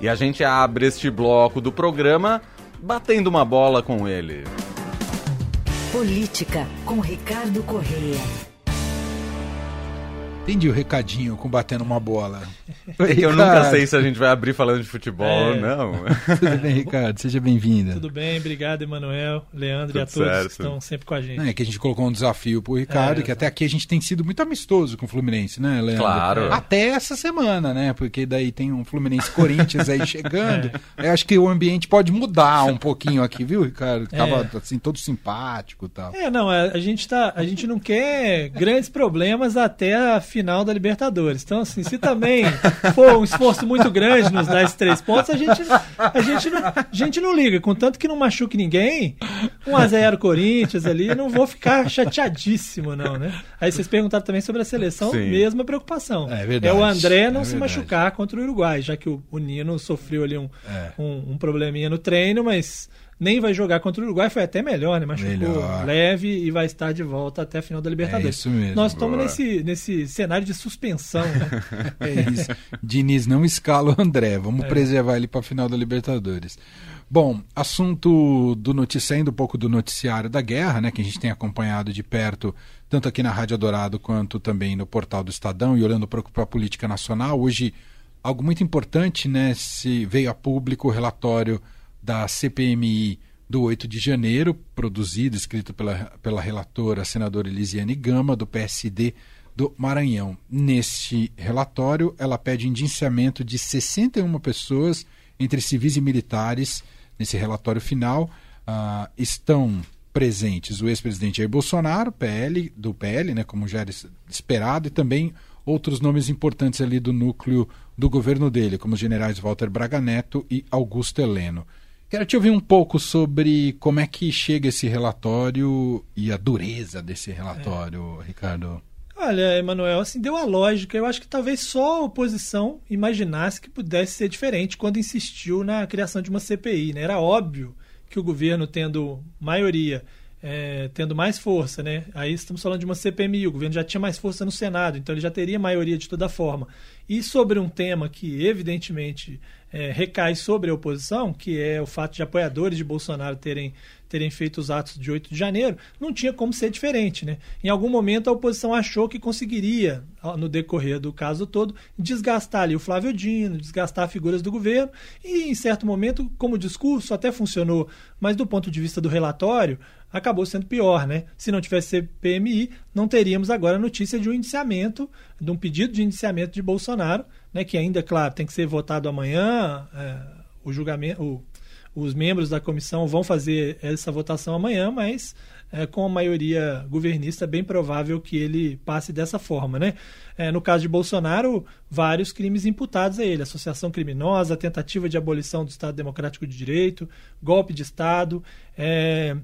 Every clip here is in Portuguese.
E a gente abre este bloco do programa batendo uma bola com ele. Política com Ricardo Correia. Entendi o recadinho com batendo uma bola. Eu nunca sei se a gente vai abrir falando de futebol ou É. não. Tudo bem, Ricardo? Seja bem-vinda. Tudo bem, obrigado, Emanuel, Leandro e a Tudo todos certo. que estão sempre com a gente. É que a gente colocou um desafio pro Ricardo, É, que até aqui a gente tem sido muito amistoso com o Fluminense, né, Leandro? Claro. Até essa semana, né? Porque daí tem um Fluminense Corinthians aí chegando. Eu acho que o ambiente pode mudar um pouquinho aqui, viu, Ricardo? Tava assim, todo simpático e tal. É, não, a, a gente tá, a gente não quer grandes problemas até a final da Libertadores. Então, assim, se também for um esforço muito grande nos dar esses três pontos, a gente, a gente, não, a gente não liga. Contanto que não machuque ninguém, 1x0 Corinthians ali, não vou ficar chateadíssimo, não, né? Aí vocês perguntaram também sobre a seleção, Sim. mesma preocupação. É verdade, o André não é se verdade. machucar contra o Uruguai, já que o, o Nino sofreu ali um, É. um, um probleminha no treino, mas nem vai jogar contra o Uruguai, foi até melhor, né? Machucou Melhor. leve e vai estar de volta até a final da Libertadores. É isso mesmo. Nós estamos nesse, nesse cenário de suspensão, né? É isso. Diniz não escala o André. Vamos preservar ele para a final da Libertadores. Bom, assunto do noticiário, um pouco do noticiário da guerra, né, que a gente tem acompanhado de perto, tanto aqui na Rádio Dourado quanto também no portal do Estadão e olhando para a política nacional. Hoje, algo muito importante, né, se veio a público o relatório da CPMI do 8 de janeiro, produzido, escrito pela, pela relatora, senadora Elisiane Gama, do PSD do Maranhão. Neste relatório, ela pede indiciamento de 61 pessoas, entre civis e militares. Nesse relatório final, ah, estão presentes o ex-presidente Jair Bolsonaro, PL, do PL, né, como já era es- esperado, e também outros nomes importantes ali do núcleo do governo dele, como os generais Walter Braga Neto e Augusto Heleno. Quero te ouvir um pouco sobre como é que chega esse relatório e a dureza desse relatório, Ricardo. Olha, Emanuel, assim, deu a lógica. Eu acho que talvez só a oposição imaginasse que pudesse ser diferente quando insistiu na criação de uma CPI. Né? Era óbvio que o governo, tendo maioria, é, tendo mais força, né? aí estamos falando de uma CPMI, o governo já tinha mais força no Senado, então ele já teria maioria de toda forma. E sobre um tema que, evidentemente, é, recai sobre a oposição, que é o fato de apoiadores de Bolsonaro terem, terem feito os atos de 8 de janeiro, não tinha como ser diferente. Né? Em algum momento a oposição achou que conseguiria, no decorrer do caso todo, desgastar ali o Flávio Dino, desgastar figuras do governo, e em certo momento, como discurso, até funcionou, mas do ponto de vista do relatório, acabou sendo pior, né? Se não tivesse CPMI, não teríamos agora notícia de um indiciamento, de um pedido de indiciamento de Bolsonaro, né? Que ainda, claro, tem que ser votado amanhã, é, o julgamento, o- os membros da comissão vão fazer essa votação amanhã, mas é, com a maioria governista é bem provável que ele passe dessa forma, né? É, no caso de Bolsonaro, vários crimes imputados a ele: associação criminosa, tentativa de abolição do Estado Democrático de Direito, golpe de Estado. é,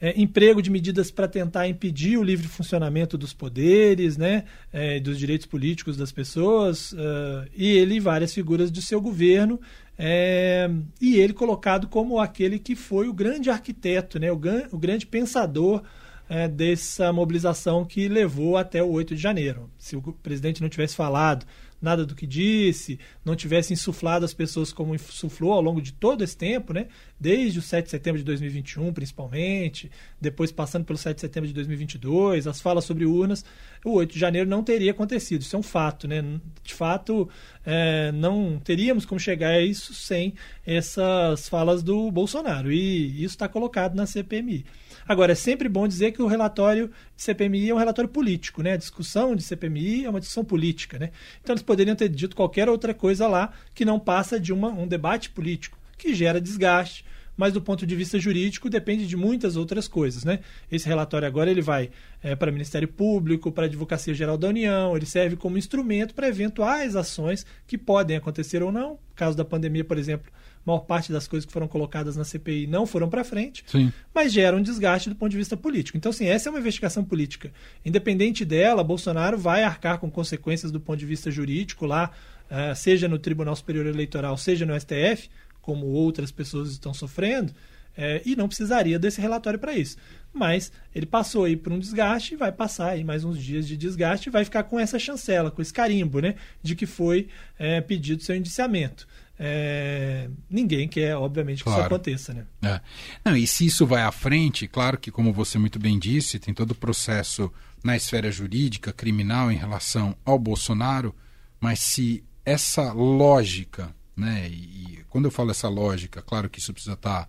é, emprego de medidas para tentar impedir o livre funcionamento dos poderes, né, é, dos direitos políticos das pessoas, eh, e ele várias figuras do seu governo, é, e ele colocado como aquele que foi o grande arquiteto, né, o, o grande pensador é, dessa mobilização que levou até o 8 de janeiro. Se o presidente não tivesse falado nada do que disse, não tivesse insuflado as pessoas como insuflou ao longo de todo esse tempo, né? desde o 7 de setembro de 2021, principalmente, depois passando pelo 7 de setembro de 2022, as falas sobre urnas, o 8 de janeiro não teria acontecido. Isso é um fato. Né? De fato, é, não teríamos como chegar a isso sem essas falas do Bolsonaro. E isso está colocado na CPMI. Agora, é sempre bom dizer que o relatório de CPMI é um relatório político, né? A discussão de CPMI é uma discussão política, né? Então eles poderiam ter dito qualquer outra coisa lá que não passa de uma, um debate político, que gera desgaste, mas do ponto de vista jurídico depende de muitas outras coisas, né? Esse relatório agora ele vai é, para o Ministério Público, para a Advocacia Geral da União, ele serve como instrumento para eventuais ações que podem acontecer ou não. No caso da pandemia, por exemplo, maior parte das coisas que foram colocadas na CPI não foram para frente, Sim. mas gera um desgaste do ponto de vista político. Então, assim, essa é uma investigação política. Independente dela, Bolsonaro vai arcar com consequências do ponto de vista jurídico lá, eh, seja no Tribunal Superior Eleitoral, seja no STF, como outras pessoas estão sofrendo, eh, e não precisaria desse relatório para isso. Mas ele passou aí por um desgaste, vai passar aí mais uns dias de desgaste e vai ficar com essa chancela, com esse carimbo, né, de que foi eh, pedido seu indiciamento. É, ninguém quer, obviamente, que Claro. isso aconteça, né? É. Não, e se isso vai à frente, claro que, como você muito bem disse, tem todo o processo na esfera jurídica, criminal, em relação ao Bolsonaro, mas se essa lógica, né, e, quando eu falo essa lógica, claro que isso precisa estar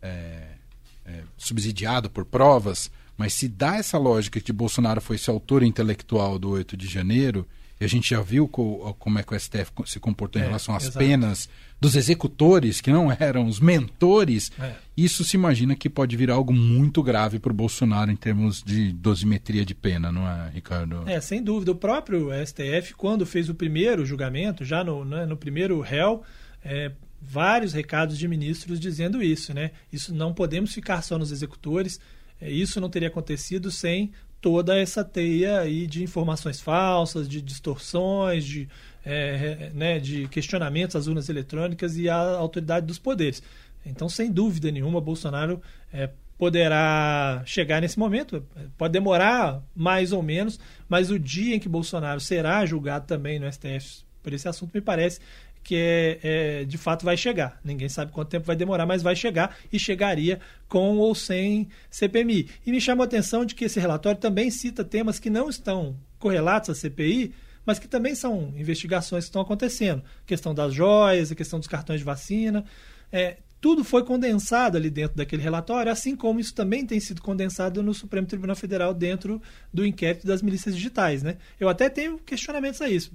é, é, subsidiado por provas, mas se dá essa lógica que Bolsonaro foi esse autor intelectual do 8 de janeiro, e a gente já viu co- como é que o STF se comportou em É, relação às exato. penas dos executores, que não eram os mentores, É. isso se imagina que pode vir algo muito grave para o Bolsonaro em termos de dosimetria de pena, não é, Ricardo? É, sem dúvida. O próprio STF, quando fez o primeiro julgamento, já no, né, no primeiro réu, é, vários recados de ministros dizendo isso, né? Isso não podemos ficar só nos executores. É, isso não teria acontecido sem toda essa teia aí de informações falsas, de distorções, de, é, né, de questionamentos às urnas eletrônicas e à autoridade dos poderes. Então, sem dúvida nenhuma, Bolsonaro é, poderá chegar nesse momento. Pode demorar mais ou menos, mas o dia em que Bolsonaro será julgado também no STF por esse assunto me parece que é, é, de fato vai chegar. Ninguém sabe quanto tempo vai demorar, mas vai chegar e chegaria com ou sem CPMI. E me chamou a atenção de que esse relatório também cita temas que não estão correlatos à CPI, mas que também são investigações que estão acontecendo. A questão das joias, a questão dos cartões de vacina. É, tudo foi condensado ali dentro daquele relatório, assim como isso também tem sido condensado no Supremo Tribunal Federal dentro do inquérito das milícias digitais. Né? Eu até tenho questionamentos a isso.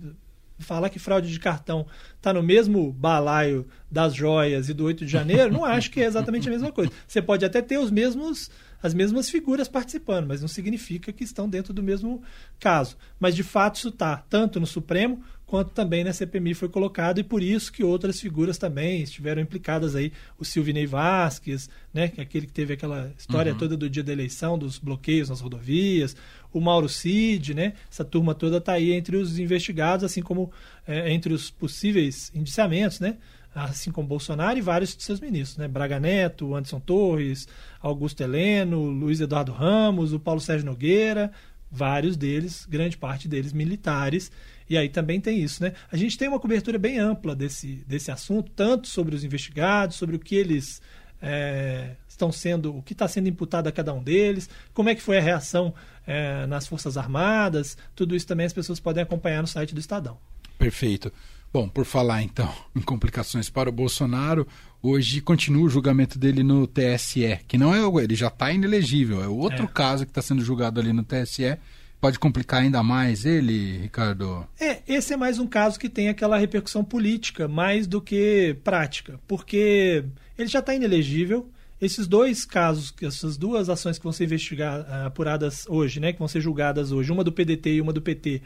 Falar que fraude de cartão está no mesmo balaio das joias e do 8 de janeiro, não acho que é exatamente a mesma coisa. Você pode até ter os mesmos as mesmas figuras participando, mas não significa que estão dentro do mesmo caso. Mas de fato isso está tanto no Supremo quanto também na CPMI foi colocado e por isso que outras figuras também estiveram implicadas aí, o Silvinei Vasquez, né, que é aquele que teve aquela história toda do dia da eleição, dos bloqueios nas rodovias, o Mauro Cid, né, essa turma toda está aí entre os investigados, assim como é, entre os possíveis indiciamentos, né, assim como Bolsonaro e vários de seus ministros, né? Braga Neto, Anderson Torres, Augusto Heleno, Luiz Eduardo Ramos, o Paulo Sérgio Nogueira, vários deles, grande parte deles militares. E aí também tem isso, né? A gente tem uma cobertura bem ampla desse, desse assunto, tanto sobre os investigados, sobre o que eles é, estão sendo, o que está sendo imputado a cada um deles, como é que foi a reação é, nas Forças Armadas, tudo isso também as pessoas podem acompanhar no site do Estadão. Perfeito. Bom, por falar então em complicações para o Bolsonaro, hoje continua o julgamento dele no TSE, que não é ele já está inelegível, é outro É. caso que está sendo julgado ali no TSE. Pode complicar ainda mais ele, Ricardo? É, esse é mais um caso que tem aquela repercussão política mais do que prática, porque ele já está inelegível. Esses dois casos, essas duas ações que vão ser investigadas, apuradas hoje, né, que vão ser julgadas hoje, uma do PDT e uma do PT,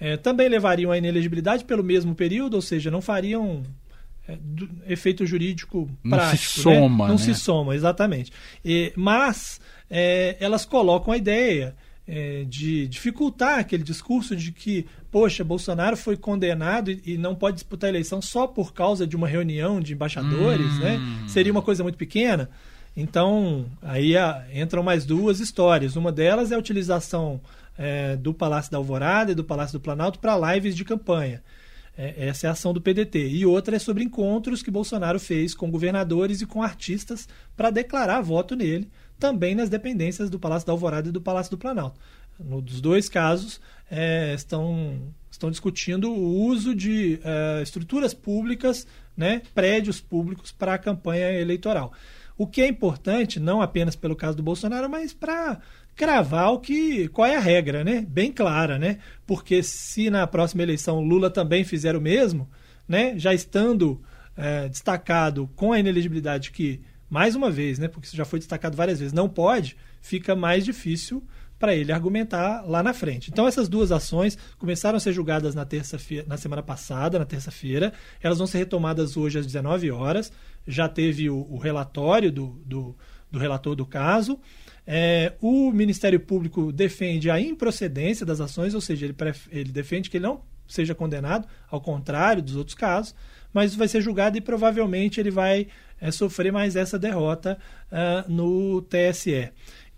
eh, também levariam à inelegibilidade pelo mesmo período, ou seja, não fariam eh, do- efeito jurídico Não se prático. soma, né? Não né? se soma, exatamente. E- mas eh, elas colocam a ideia eh, de dificultar aquele discurso de que, poxa, Bolsonaro foi condenado e, e não pode disputar a eleição só por causa de uma reunião de embaixadores, Hum. né? Seria uma coisa muito pequena. Então, aí ah, entram mais duas histórias. Uma delas é a utilização eh, do Palácio da Alvorada e do Palácio do Planalto para lives de campanha. É, essa é a ação do PDT. E outra é sobre encontros que Bolsonaro fez com governadores e com artistas para declarar voto nele, também nas dependências do Palácio da Alvorada e do Palácio do Planalto. Nos dois casos, é, estão, estão discutindo o uso de é, estruturas públicas, né, prédios públicos para a campanha eleitoral. O que é importante, não apenas pelo caso do Bolsonaro, mas para cravar o que, qual é a regra, né? Bem clara, né? Porque se na próxima eleição Lula também fizer o mesmo, né? Já estando é, destacado com a inelegibilidade que, mais uma vez, né? Porque isso já foi destacado várias vezes, não pode, fica mais difícil para ele argumentar lá na frente. Então essas duas ações começaram a ser julgadas na terça-feira, na semana passada, na terça-feira. Elas vão ser retomadas hoje às 19 horas. Já teve o, o relatório do, do, do relator do caso. É, o Ministério Público defende a improcedência das ações, ou seja, ele, ele defende que ele não seja condenado, ao contrário dos outros casos, mas vai ser julgado e provavelmente ele vai é, sofrer mais essa derrota ah, no TSE.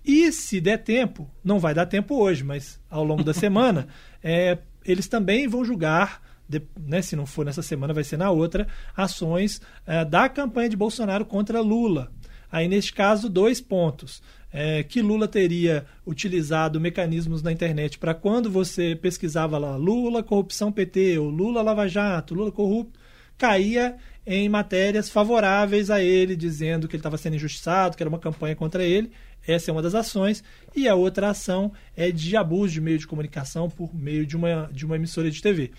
E se der tempo, não vai dar tempo hoje, mas ao longo da semana, é, eles também vão julgar de, né, se não for nessa semana, vai ser na outra, ações é, da campanha de Bolsonaro contra Lula. Aí, neste caso, dois pontos. É, que Lula teria utilizado mecanismos na internet para quando você pesquisava lá Lula, corrupção PT, ou Lula Lava Jato, Lula corrupto, caía em matérias favoráveis a ele, dizendo que ele estava sendo injustiçado, que era uma campanha contra ele. Essa é uma das ações. E a outra ação é de abuso de meio de comunicação por meio de uma, de uma emissora de TV.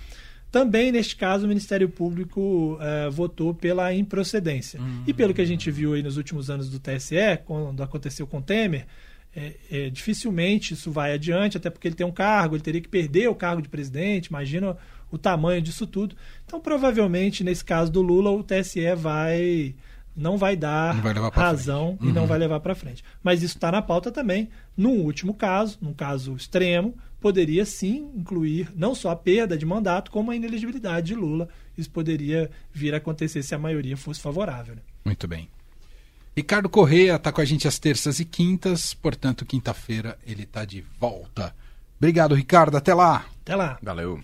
Também, neste caso, o Ministério Público uh, votou pela improcedência. Uhum. E pelo que a gente viu aí nos últimos anos do TSE, quando aconteceu com Temer, é, é, dificilmente isso vai adiante, até porque ele tem um cargo, ele teria que perder o cargo de presidente, imagina o tamanho disso tudo. Então, provavelmente, nesse caso do Lula, o TSE vai não vai dar não vai razão uhum. e não uhum. vai levar para frente. Mas isso está na pauta também. Num último caso, num caso extremo, poderia sim incluir não só a perda de mandato, como a inelegibilidade de Lula. Isso poderia vir a acontecer se a maioria fosse favorável. Né? Muito bem. Ricardo Correia está com a gente às terças e quintas, portanto, quinta-feira ele está de volta. Obrigado, Ricardo. Até lá. Até lá. Valeu.